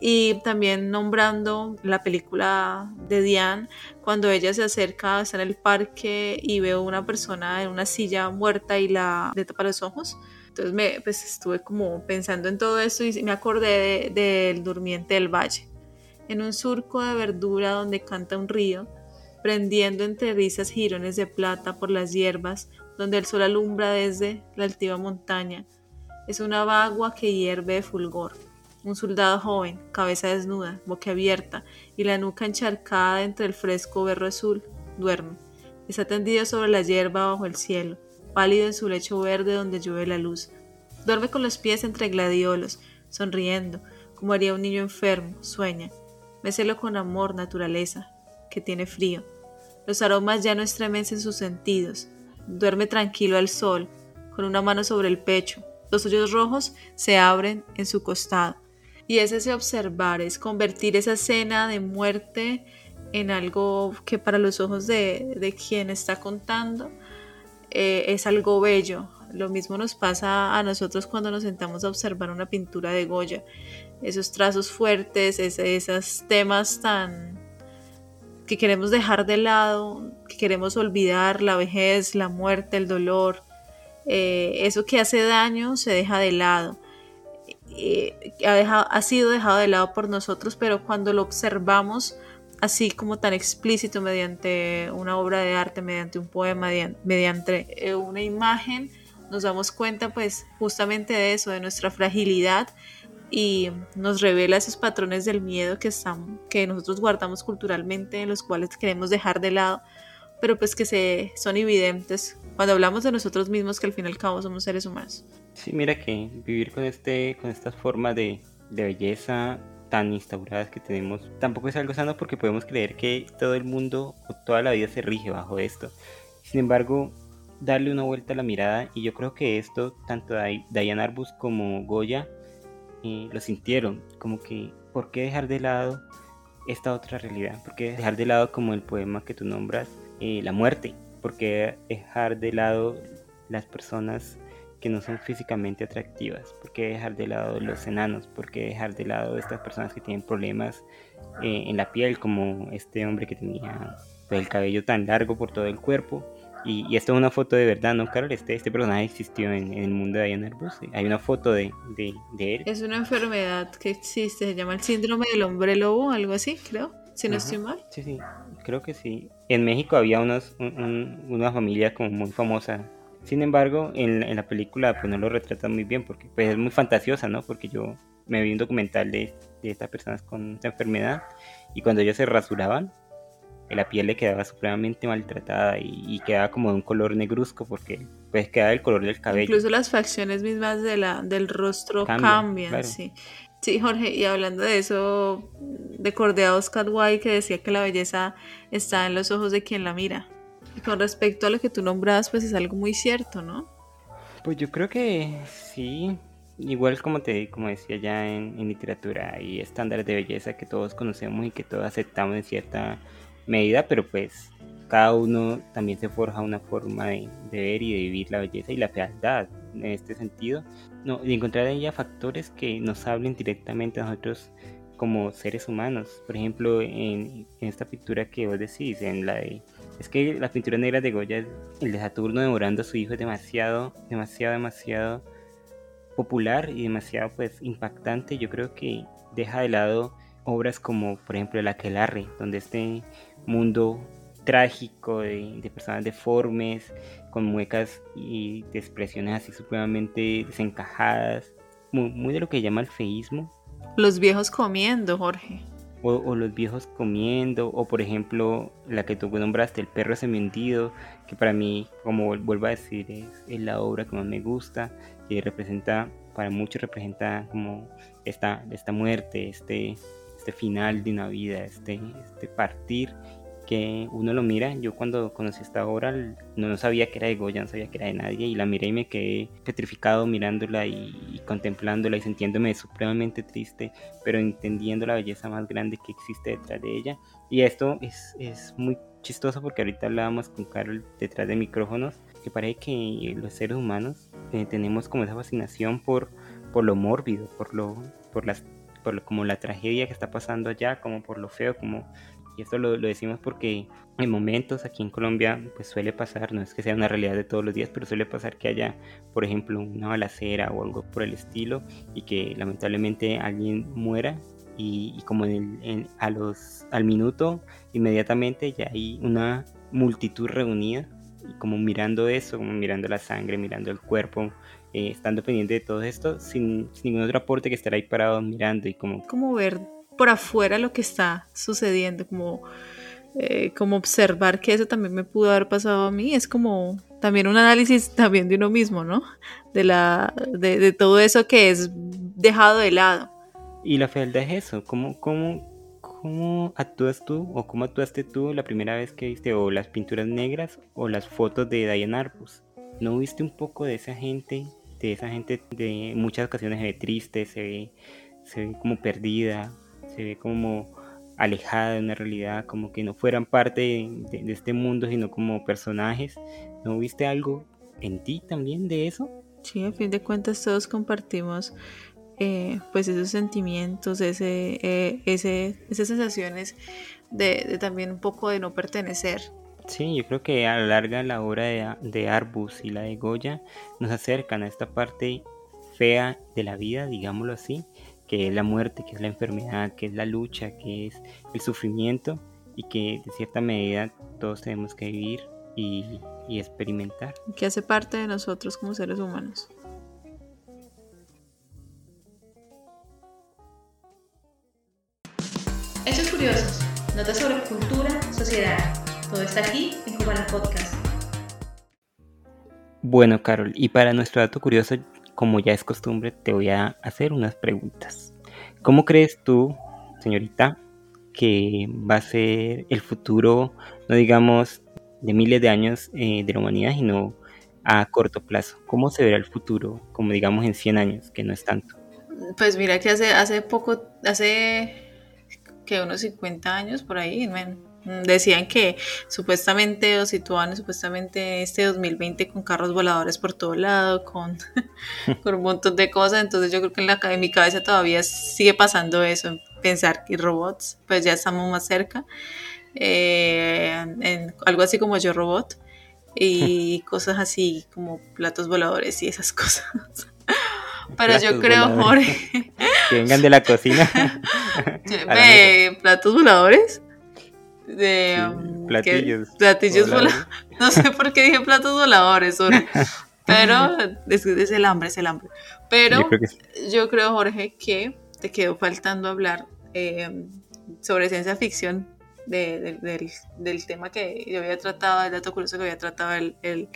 S2: y también nombrando la película de Diane, cuando ella se acerca, está en el parque y ve a una persona en una silla muerta y la le tapa los ojos. Entonces me, pues estuve como pensando en todo eso y me acordé del durmiente del valle. En un surco de verdura donde canta un río, prendiendo entre risas jirones de plata por las hierbas, donde el sol alumbra desde la altiva montaña. Es una vagua que hierve de fulgor un soldado joven, cabeza desnuda, boca abierta y la nuca encharcada entre el fresco berro azul, duerme. Está tendido sobre la hierba bajo el cielo, pálido en su lecho verde donde llueve la luz. Duerme con los pies entre gladiolos, sonriendo, como haría un niño enfermo, sueña. Méselo con amor, naturaleza, que tiene frío. Los aromas ya no estremecen sus sentidos. Duerme tranquilo al sol, con una mano sobre el pecho. Los hoyos rojos se abren en su costado. Y es ese observar, es convertir esa escena de muerte en algo que para los ojos de, quien está contando eh, es algo bello. Lo mismo nos pasa a nosotros cuando nos sentamos a observar una pintura de Goya. Esos trazos fuertes, esos temas tan que queremos dejar de lado, que queremos olvidar, la vejez, la muerte, el dolor, eh, eso que hace daño se deja de lado. Eh, ha sido dejado de lado por nosotros, pero cuando lo observamos así como tan explícito mediante una obra de arte, mediante un poema, mediante eh, una imagen, nos damos cuenta pues justamente de eso, de nuestra fragilidad y nos revela esos patrones del miedo que, están, que nosotros guardamos culturalmente, en los cuales queremos dejar de lado, pero pues que se, son evidentes cuando hablamos de nosotros mismos que al fin y al cabo somos seres humanos.
S3: Sí, mira que vivir con este, con estas formas de, de belleza instauradas que tenemos tampoco es algo sano porque podemos creer que todo el mundo o toda la vida se rige bajo esto. Sin embargo, darle una vuelta a la mirada y yo creo que esto tanto Diane Arbus como Goya eh, lo sintieron como que ¿por qué dejar de lado esta otra realidad? ¿Por qué dejar de lado como el poema que tú nombras eh, la muerte? ¿Por qué dejar de lado las personas que no son físicamente atractivas? ¿Por qué dejar de lado los enanos? ¿Por qué dejar de lado estas personas que tienen problemas eh, en la piel, como este hombre que tenía pues, el cabello tan largo por todo el cuerpo? Y, y esta es una foto de verdad, ¿no, Carol? Este, este personaje existió en, el mundo de Diana Arbus. Hay una foto de, de, él.
S2: Es una enfermedad que existe, se llama el síndrome del hombre lobo, algo así, creo, si no estoy mal.
S3: Sí, sí, creo que sí. En México había unos, una familia como muy famosa sin embargo, en, la película pues no lo retratan muy bien porque pues es muy fantasiosa, ¿no? Porque yo me vi un documental de, de estas personas con esta enfermedad y cuando ellos se rasuraban, la piel le quedaba supremamente maltratada y, quedaba como de un color negruzco porque pues quedaba el color del cabello.
S2: Incluso las facciones mismas de la, del rostro cambian, sí. Sí, Jorge, y hablando de eso, recordé a Oscar Wilde que decía que la belleza está en los ojos de quien la mira. Y con respecto a lo que tú nombras, pues es algo muy cierto, ¿no?
S3: Pues yo creo que sí. Igual como te como decía ya en, literatura, hay estándares de belleza que todos conocemos y que todos aceptamos en cierta medida, pero pues cada uno también se forja una forma de, ver y de vivir la belleza y la fealdad. en este sentido, no, de encontrar en ella factores que nos hablen directamente a nosotros como seres humanos. Por ejemplo, en, esta pintura que vos decís, en la de... Es que la pintura negra de Goya, el de Saturno devorando a su hijo es demasiado, demasiado, demasiado popular y demasiado pues impactante. Yo creo que deja de lado obras como por ejemplo el Aquelarre, donde este mundo trágico de, personas deformes, con muecas y de expresiones así supremamente desencajadas, muy, muy de lo que llama el feísmo,
S2: los viejos comiendo, Jorge.
S3: O, los viejos comiendo, o por ejemplo, la que tú nombraste, El perro semendido, que para mí, como vuelvo a decir, es, la obra que más me gusta, y representa, para muchos representa como esta, esta muerte, este, este final de una vida, este, este partir que uno lo mira. Yo cuando conocí esta obra no, sabía que era de Goya, no sabía que era de nadie y la miré y me quedé petrificado mirándola y, contemplándola y sintiéndome supremamente triste, pero entendiendo la belleza más grande que existe detrás de ella. Y esto es, es muy chistoso porque ahorita hablábamos con Carol detrás de micrófonos que parece que los seres humanos eh, tenemos como esa fascinación por, por lo mórbido, por lo, por las por como la tragedia que está pasando allá, como por lo feo, como y esto lo, decimos porque en momentos aquí en Colombia pues suele pasar, no es que sea una realidad de todos los días, pero suele pasar que haya, por ejemplo, una balacera o algo por el estilo y que lamentablemente alguien muera y, como a los, al minuto inmediatamente ya hay una multitud reunida como mirando eso, como mirando la sangre, mirando el cuerpo, eh, estando pendiente de todo esto sin, sin, ningún otro aporte que estar ahí parado mirando y como...
S2: Como ver por afuera lo que está sucediendo, como, eh, como observar que eso también me pudo haber pasado a mí, es como también un análisis también de uno mismo, ¿no? De, la, de, todo eso que es dejado de lado.
S3: Y la fealdad es eso, ¿cómo, cómo, cómo actúas tú o cómo actuaste tú la primera vez que viste o las pinturas negras o las fotos de Diane Arbus? ¿No viste un poco de esa gente, de esa gente de muchas ocasiones se ve triste, se ve, se ve como perdida, se ve como alejada de una realidad, como que no fueran parte de, este mundo, sino como personajes. ¿No viste algo en ti también de eso?
S2: Sí, a fin de cuentas todos compartimos eh, pues esos sentimientos, ese, eh, ese, esas sensaciones de, también un poco de no pertenecer.
S3: Sí, yo creo que a la larga la obra de, de Arbus y la de Goya nos acercan a esta parte fea de la vida, digámoslo así, que es la muerte, que es la enfermedad, que es la lucha, que es el sufrimiento y que de cierta medida todos tenemos que vivir y, experimentar.
S2: Que hace parte de nosotros como seres humanos.
S1: Hechos curiosos, notas sobre cultura, sociedad. Todo está aquí en Cubana Podcast.
S3: Bueno, Carol, y para nuestro dato curioso, como ya es costumbre, te voy a hacer unas preguntas. ¿Cómo crees tú, señorita, que va a ser el futuro, no digamos de miles de años eh, de la humanidad, sino a corto plazo? ¿Cómo se verá el futuro, como digamos en 100 años, que no es tanto?
S2: Pues mira que hace, hace poco, hace que unos 50 años por ahí, Mm, decían que supuestamente o situaban supuestamente este 2020 con carros voladores por todo lado, con, *laughs* con un montón de cosas, entonces yo creo que en, la, en mi cabeza todavía sigue pasando eso, pensar que robots, pues ya estamos más cerca, eh, en algo así como yo robot y *laughs* cosas así como platos voladores y esas cosas. *laughs* Pero yo creo, Jorge.
S3: Que vengan de la cocina.
S2: platos voladores de
S3: um, platillos.
S2: platillos voladores. *laughs* No sé por qué dije platos voladores, pero es, el hambre, es el hambre. Pero yo creo, Jorge, que te quedó faltando hablar eh, sobre ciencia ficción del, tema que yo había tratado, el dato curioso que había tratado el, el,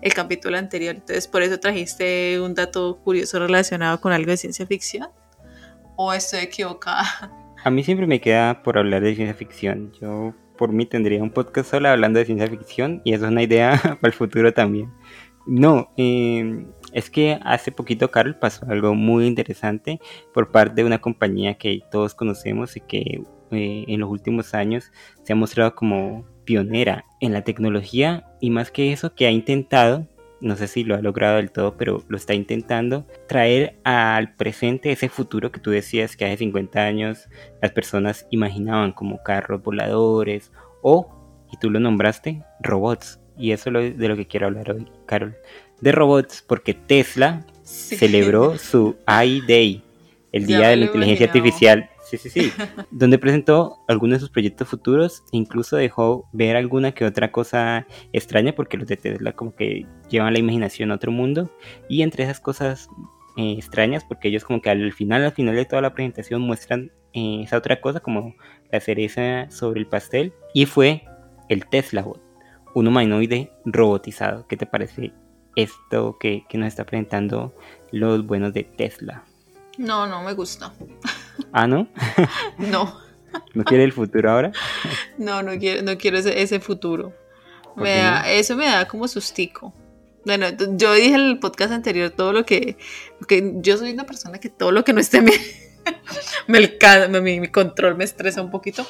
S2: el, capítulo anterior. Entonces, por eso trajiste un dato curioso relacionado con algo de ciencia ficción. ¿O estoy equivocada? *laughs*
S3: A mí siempre me queda por hablar de ciencia ficción. Yo por mí tendría un podcast solo hablando de ciencia ficción y eso es una idea *laughs* para el futuro también. No, em, es que hace poquito, Carol, pasó algo muy interesante por parte de una compañía que todos conocemos y que eh, en los últimos años se ha mostrado como pionera en la tecnología y más que eso, que ha intentado no sé si lo ha logrado del todo, pero lo está intentando traer al presente ese futuro que tú decías que hace 50 años las personas imaginaban como carros voladores o, y tú lo nombraste, robots. Y eso es de lo que quiero hablar hoy, Carol. De robots, porque Tesla celebró su *laughs* i-Day, el Día de la Inteligencia Artificial Sí, sí, sí. *laughs* donde presentó algunos de sus proyectos futuros incluso dejó ver alguna que otra cosa extraña porque los de Tesla como que llevan la imaginación a otro mundo. Y entre esas cosas eh, extrañas, porque ellos como que al final, al final de toda la presentación muestran eh, esa otra cosa como la cereza sobre el pastel. Y fue el Tesla Bot, un humanoide robotizado. ¿Qué te parece esto que, que nos está presentando los buenos de Tesla?
S2: No, no me gusta. *laughs*
S3: ¿Ah, no?
S2: no. *laughs*
S3: ¿No quiere el futuro ahora?
S2: No, no quiero, no quiero ese, futuro. Eso me da como sustico. Bueno, yo dije en el podcast anterior todo lo que, que yo soy una persona que todo lo que no esté *laughs* me, me, mi, mi, control me estresa un poquito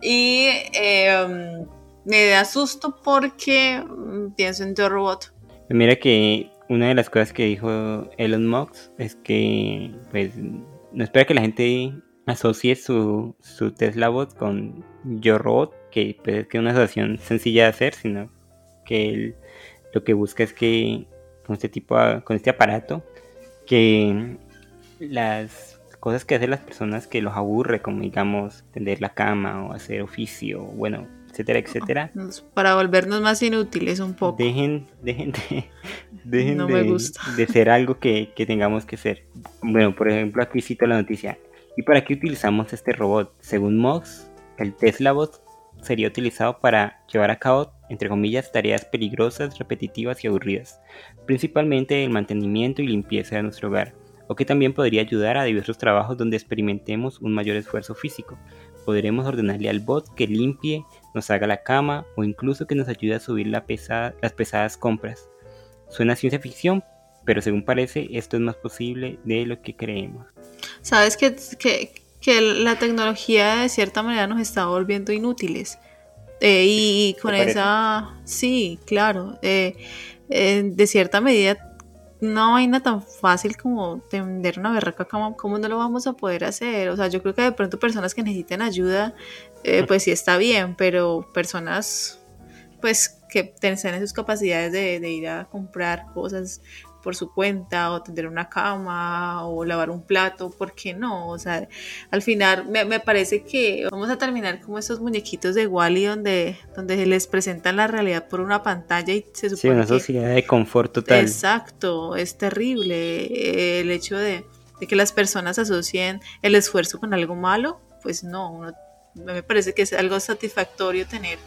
S2: y em, me da susto porque mm, pienso en Yo Robot.
S3: Mira que una de las cosas que dijo Elon Musk es que pues no espera que la gente asocie su, su Tesla Bot con Yo Robot, que pues, es que una asociación sencilla de hacer, sino que él lo que busca es que con este tipo con este aparato que las cosas que hacen las personas que los aburre como digamos tender la cama o hacer oficio bueno etcétera etcétera.
S2: Para volvernos más inútiles un poco.
S3: Dejen dejen de, *laughs* dejen de, ser algo que, que, tengamos que ser. Bueno por ejemplo aquí cito la noticia. Y para qué utilizamos este robot según Mox el Tesla Bot sería utilizado para llevar a cabo, entre comillas, tareas peligrosas, repetitivas y aburridas, principalmente el mantenimiento y limpieza de nuestro hogar, o que también podría ayudar a diversos trabajos donde experimentemos un mayor esfuerzo físico. Podremos ordenarle al bot que limpie, nos haga la cama o incluso que nos ayude a subir las pesadas compras. Suena ciencia ficción, pero según parece esto es más posible de lo que creemos.
S2: ¿Sabes que, que, que la tecnología de cierta manera nos está volviendo inútiles. Eh, y con esa, sí, claro, eh, eh, de cierta medida, una vaina tan fácil como tender una berraca, ¿cómo, ¿cómo, no lo vamos a poder hacer? O sea, yo creo que de pronto personas que necesiten ayuda, pues sí está bien, pero personas, pues que tengan sus capacidades de, de ir a comprar cosas por su cuenta o tender una cama o lavar un plato, ¿por qué no? O sea, al final me, parece que vamos a terminar como esos muñequitos de Wally donde, donde les presentan la realidad por una pantalla y se supone
S3: Sí, una sociedad de confort total.
S2: Exacto, es terrible eh, el hecho de, que las personas asocien el esfuerzo con algo malo, pues no, me parece que es algo satisfactorio tener,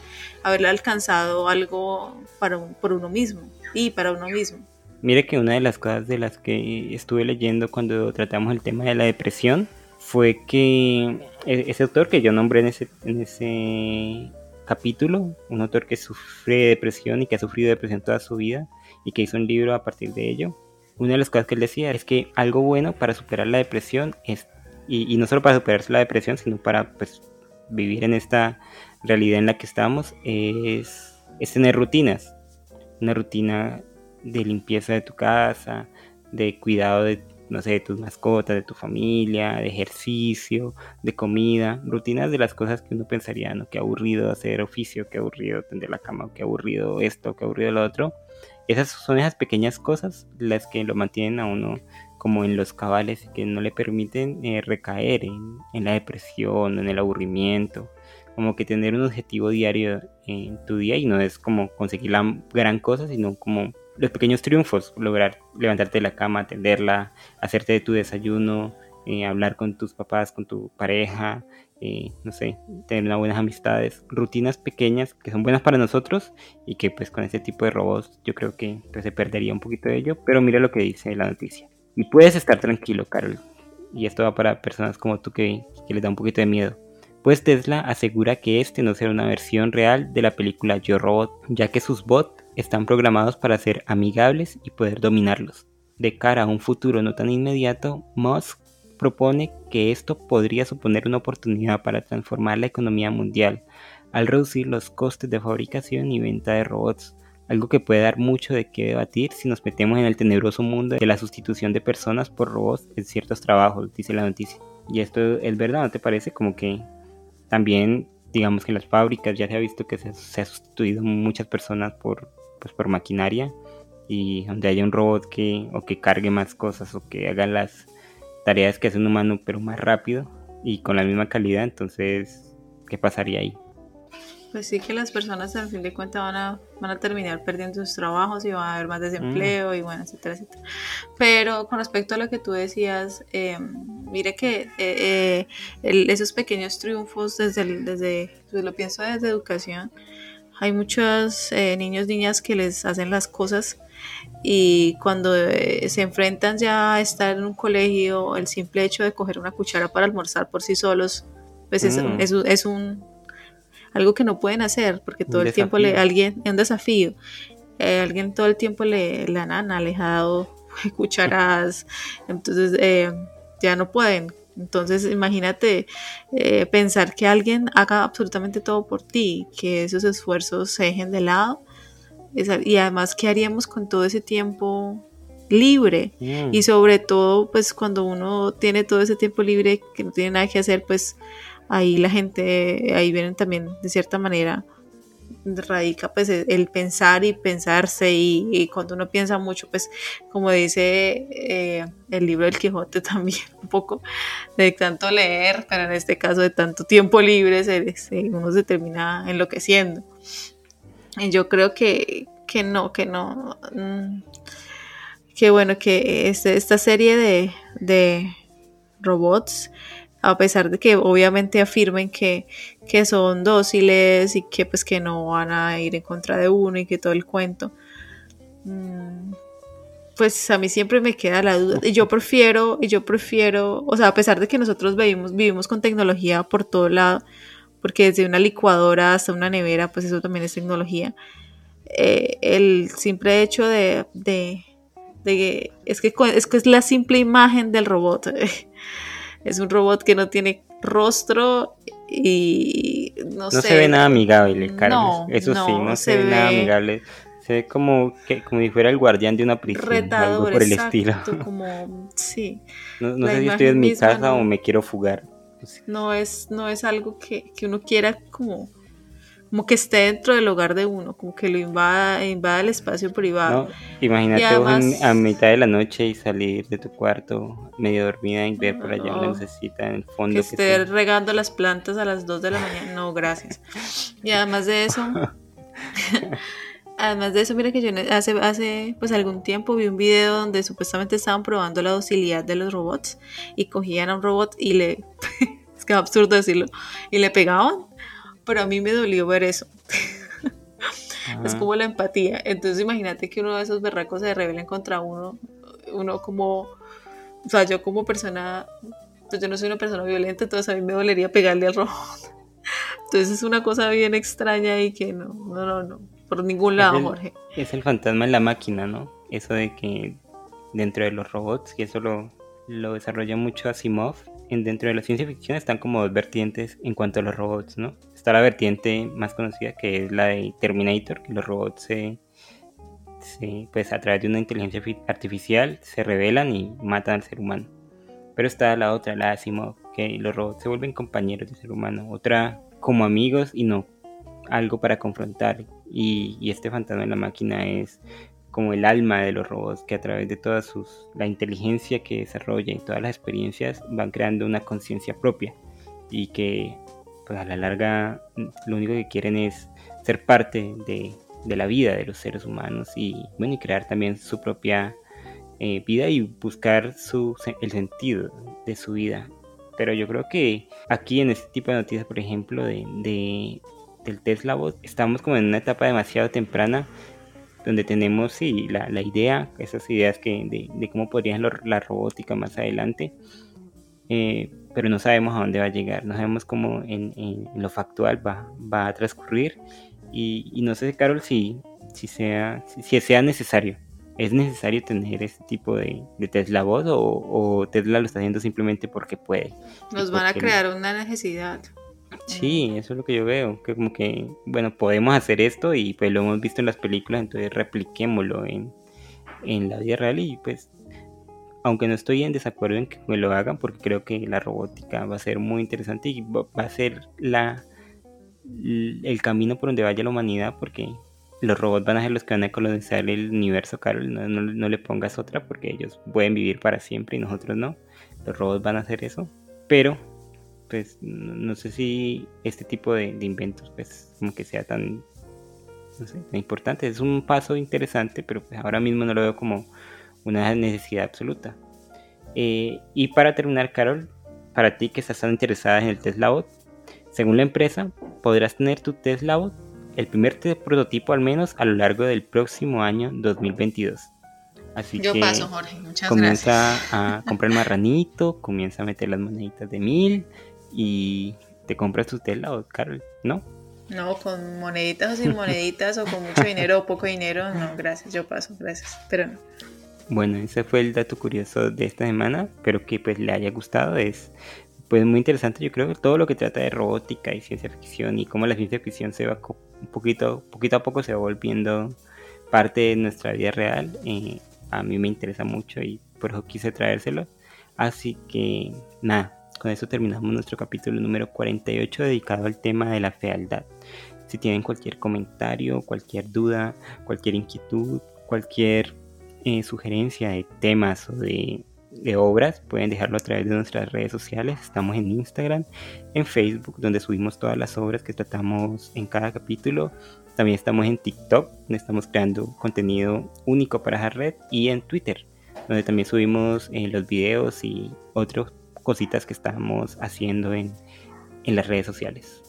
S2: haberle alcanzado algo para por uno mismo y para uno mismo.
S3: Mire que una de las cosas de las que estuve leyendo cuando tratamos el tema de la depresión fue que e-, ese autor que yo nombré en ese, en ese capítulo, un autor que sufre de depresión y que ha sufrido depresión toda su vida y que hizo un libro a partir de ello, una de las cosas que él decía es que algo bueno para superar la depresión es, y, no solo para superarse la depresión, sino para pues, vivir en esta realidad en la que estamos, es, es tener rutinas. Una rutina de limpieza de tu casa, de cuidado de, no sé, de tus mascotas, de tu familia, de ejercicio, de comida, rutinas de las cosas que uno pensaría, ¿no? Qué aburrido hacer oficio, qué aburrido tender la cama, qué aburrido esto, qué aburrido lo otro. Esas son esas pequeñas cosas las que lo mantienen a uno como en los cabales que no le permiten eh, recaer en, la depresión, en el aburrimiento como que tener un objetivo diario en tu día y no es como conseguir la gran cosa, sino como los pequeños triunfos, lograr levantarte de la cama, atenderla, hacerte de tu desayuno, eh, hablar con tus papás, con tu pareja, eh, no sé, tener unas buenas amistades, rutinas pequeñas que son buenas para nosotros y que pues con este tipo de robots yo creo que pues, se perdería un poquito de ello, pero mira lo que dice la noticia. Y puedes estar tranquilo, Carol. Y esto va para personas como tú que, que les da un poquito de miedo pues Tesla asegura que este no será una versión real de la película Yo Robot, ya que sus bots están programados para ser amigables y poder dominarlos. De cara a un futuro no tan inmediato, Musk propone que esto podría suponer una oportunidad para transformar la economía mundial al reducir los costes de fabricación y venta de robots, algo que puede dar mucho de qué debatir si nos metemos en el tenebroso mundo de la sustitución de personas por robots en ciertos trabajos, dice la noticia. Y esto es verdad, ¿no te parece? Como que también, digamos que en las fábricas ya se ha visto que se, ha sustituido muchas personas por, pues, por maquinaria y donde haya un robot que o que cargue más cosas o que haga las tareas que hace un humano pero más rápido y con la misma calidad, entonces, ¿qué pasaría ahí?
S2: Pues sí que las personas al fin de cuentas van a, van a terminar perdiendo sus trabajos y va a haber más desempleo y bueno, etcétera, etcétera. Pero con respecto a lo que tú decías, em, mire que eh, eh, esos pequeños triunfos desde, desde, pues lo pienso desde educación, hay muchos eh, niños, niñas que les hacen las cosas y cuando se enfrentan ya a estar en un colegio, el simple hecho de coger una cuchara para almorzar por sí solos, pues es, mm. es un algo que no pueden hacer porque todo el tiempo le alguien es un desafío. Eh, alguien todo el tiempo le la nana les ha dado *laughs* cucharadas entonces eh, ya no pueden entonces imagínate eh, pensar que alguien haga absolutamente todo por ti que esos esfuerzos se dejen de lado y además qué haríamos con todo ese tiempo libre mm. y sobre todo pues cuando uno tiene todo ese tiempo libre que no tiene nada que hacer pues ahí la gente, ahí vienen también de cierta manera, radica pues e, el pensar y pensarse y, cuando uno piensa mucho pues como dice eh, el libro del Quijote *laughs* también un poco de tanto leer pero en este caso de tanto tiempo libre uno se termina enloqueciendo. Y yo creo que, que no que no mm, que bueno que este, esta serie de, de robots a pesar de que obviamente afirmen que, son dóciles y que pues que no van a ir en contra de uno y que todo el cuento. Mm, pues a mí siempre me queda la duda. Y yo *laughs* prefiero, y yo prefiero, o sea, a pesar de que nosotros vivimos, vivimos con tecnología por todo lado, porque desde una licuadora hasta una nevera, pues eso también es tecnología. Eh, el simple hecho de, de, de, es que es que es la simple imagen del robot. *laughs* Es un robot que no tiene rostro y no,
S3: no se ve nada amigable, Carlos. Eso sí, no se, ve, nada amigable. Se ve como que como si fuera el guardián de una prisión, algo por el estilo. *laughs*
S2: Como, sí.
S3: No, sé si estoy en mi casa o me quiero fugar.
S2: No es, no es algo que, que uno quiera como como que esté dentro del hogar de uno, como que lo invada, invada el espacio privado.
S3: imagínate vos a mitad de la noche y salir de tu cuarto medio dormida y ver por allá una necesita en el fondo.
S2: Que, esté regando las plantas a las 2 de la mañana, no, gracias. Y además de eso, *laughs* además de eso, mira que yo hace, hace pues algún tiempo vi un video donde supuestamente estaban probando la docilidad de los robots y cogían a un robot y le, *laughs* es que es absurdo decirlo, y le pegaban pero a mí me dolió ver eso. es como la empatía. Entonces imagínate que uno de esos berracos se rebelen contra uno, uno como, o sea, yo como persona, pues yo no soy una persona violenta, entonces a mí me dolería pegarle al robot. Entonces es una cosa bien extraña y que no, no, no, no, por ningún lado, Jorge.
S3: Es el fantasma en la máquina, ¿no? Eso de que dentro de los robots, y eso lo, lo desarrolla mucho Asimov, dentro de la ciencia ficción están como dos vertientes en cuanto a los robots, ¿no? Está la vertiente más conocida que es la de Terminator, que los robots se, pues a través de una inteligencia artificial se revelan y matan al ser humano. Pero está la otra, la de Asimov, que los robots se vuelven compañeros del ser humano, otra como amigos y no algo para confrontar. Y, y este fantasma en la máquina es como el alma de los robots que a través de toda sus, la inteligencia que desarrolla y todas las experiencias van creando una conciencia propia. Y que pues a la larga lo único que quieren es ser parte de, de la vida de los seres humanos y bueno y crear también su propia eh, vida y buscar su, el sentido de su vida. Pero yo creo que aquí en este tipo de noticias por ejemplo de, de del Tesla Bot estamos como en una etapa demasiado temprana donde tenemos sí, la, la idea, esas ideas que, de, de cómo podría ser la robótica más adelante, eh, pero no sabemos a dónde va a llegar, no sabemos cómo en, en lo factual va, va a transcurrir y, y, no sé, Carol, si, si, sea, si, sea necesario. ¿Es necesario tener este tipo de, de Tesla Bot o, Tesla lo está haciendo simplemente porque puede?
S2: Nos van a crear una necesidad.
S3: Sí, eso es lo que yo veo, que como que, bueno, podemos hacer esto y pues lo hemos visto en las películas, entonces repliquémoslo en, en la vida real y pues, aunque no estoy en desacuerdo en que lo hagan, porque creo que la robótica va a ser muy interesante y va a ser la, el camino por donde vaya la humanidad, porque los robots van a ser los que van a colonizar el universo, Carol, no le pongas otra, porque ellos pueden vivir para siempre y nosotros no, los robots van a hacer eso, pero pues no sé si este tipo de, inventos pues como que sea tan, no sé, tan importante. Es un paso interesante, pero pues ahora mismo no lo veo como una necesidad absoluta. Eh, y para terminar, Carol, para ti que estás tan interesada en el Tesla Bot, según la empresa, podrás tener tu Tesla Bot, el primer prototipo al menos, a lo largo del próximo año 2022. Así
S2: Yo
S3: que
S2: paso, Jorge, muchas
S3: comienza a comprar marranito, comienza a meter las moneditas de mil, y te compras tu tela o Carol, ¿no?
S2: No, con moneditas o sin moneditas o con mucho *laughs* dinero o poco dinero, no, gracias, yo paso, gracias, pero no.
S3: Bueno, ese fue el dato curioso de esta semana, espero que pues le haya gustado, es pues muy interesante, yo creo que todo lo que trata de robótica y ciencia ficción y cómo la ciencia ficción se va un poquito, poquito a poco se va volviendo parte de nuestra vida real, eh, a mí me interesa mucho y por eso quise traérselo, así que nada, con eso terminamos nuestro capítulo número 48 dedicado al tema de la fealdad. Si tienen cualquier comentario, cualquier duda, cualquier inquietud, cualquier eh, sugerencia de temas o de, obras, pueden dejarlo a través de nuestras redes sociales. Estamos en Instagram, en Facebook, donde subimos todas las obras que tratamos en cada capítulo. También estamos en TikTok, donde estamos creando contenido único para esa red, y en Twitter, donde también subimos eh, los videos y otros cositas que estamos haciendo en, las redes sociales.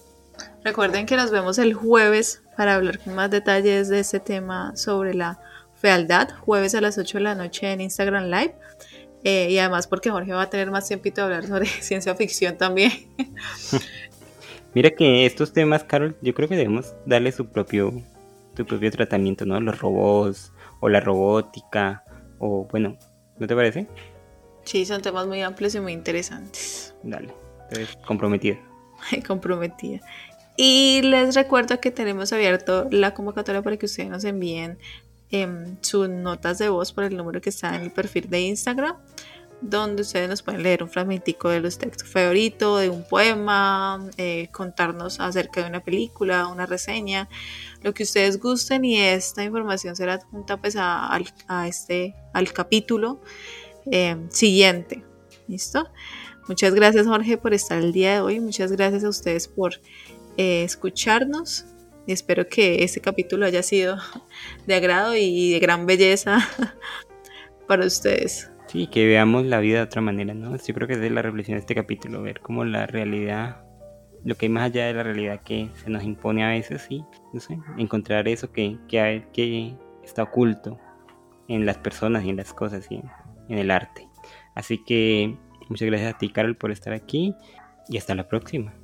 S2: Recuerden que nos vemos el jueves para hablar con más detalles de este tema sobre la fealdad, jueves a las 8 de la noche en Instagram Live. Eh, y además porque Jorge va a tener más tiempo de hablar sobre *laughs* ciencia ficción también. *laughs*
S3: Mira que estos temas, Carol, yo creo que debemos darle su propio, su propio tratamiento, ¿no? Los robots o la robótica o bueno, ¿no te parece?
S2: Sí, son temas muy amplios y muy interesantes.
S3: Dale, entonces comprometida. *laughs*
S2: comprometida. Y les recuerdo que tenemos abierto la convocatoria para que ustedes nos envíen em, sus notas de voz por el número que está en el perfil de Instagram, donde ustedes nos pueden leer un fragmentico de los textos favoritos, de un poema, eh, contarnos acerca de una película, una reseña, lo que ustedes gusten y esta información será adjunta pues a, a este, al capítulo eh, siguiente. ¿Listo? Muchas gracias Jorge por estar el día de hoy. Muchas gracias a ustedes por eh, escucharnos. Y espero que este capítulo haya sido de agrado y de gran belleza *laughs* para ustedes.
S3: Sí, que veamos la vida de otra manera, ¿no? Yo creo que es la reflexión de este capítulo, ver cómo la realidad, lo que hay más allá de la realidad que se nos impone a veces, sí, no sé, encontrar eso que, que, que está oculto en las personas y en las cosas, ¿sí? En el arte. Así que muchas gracias a ti, Carol, por estar aquí y hasta la próxima.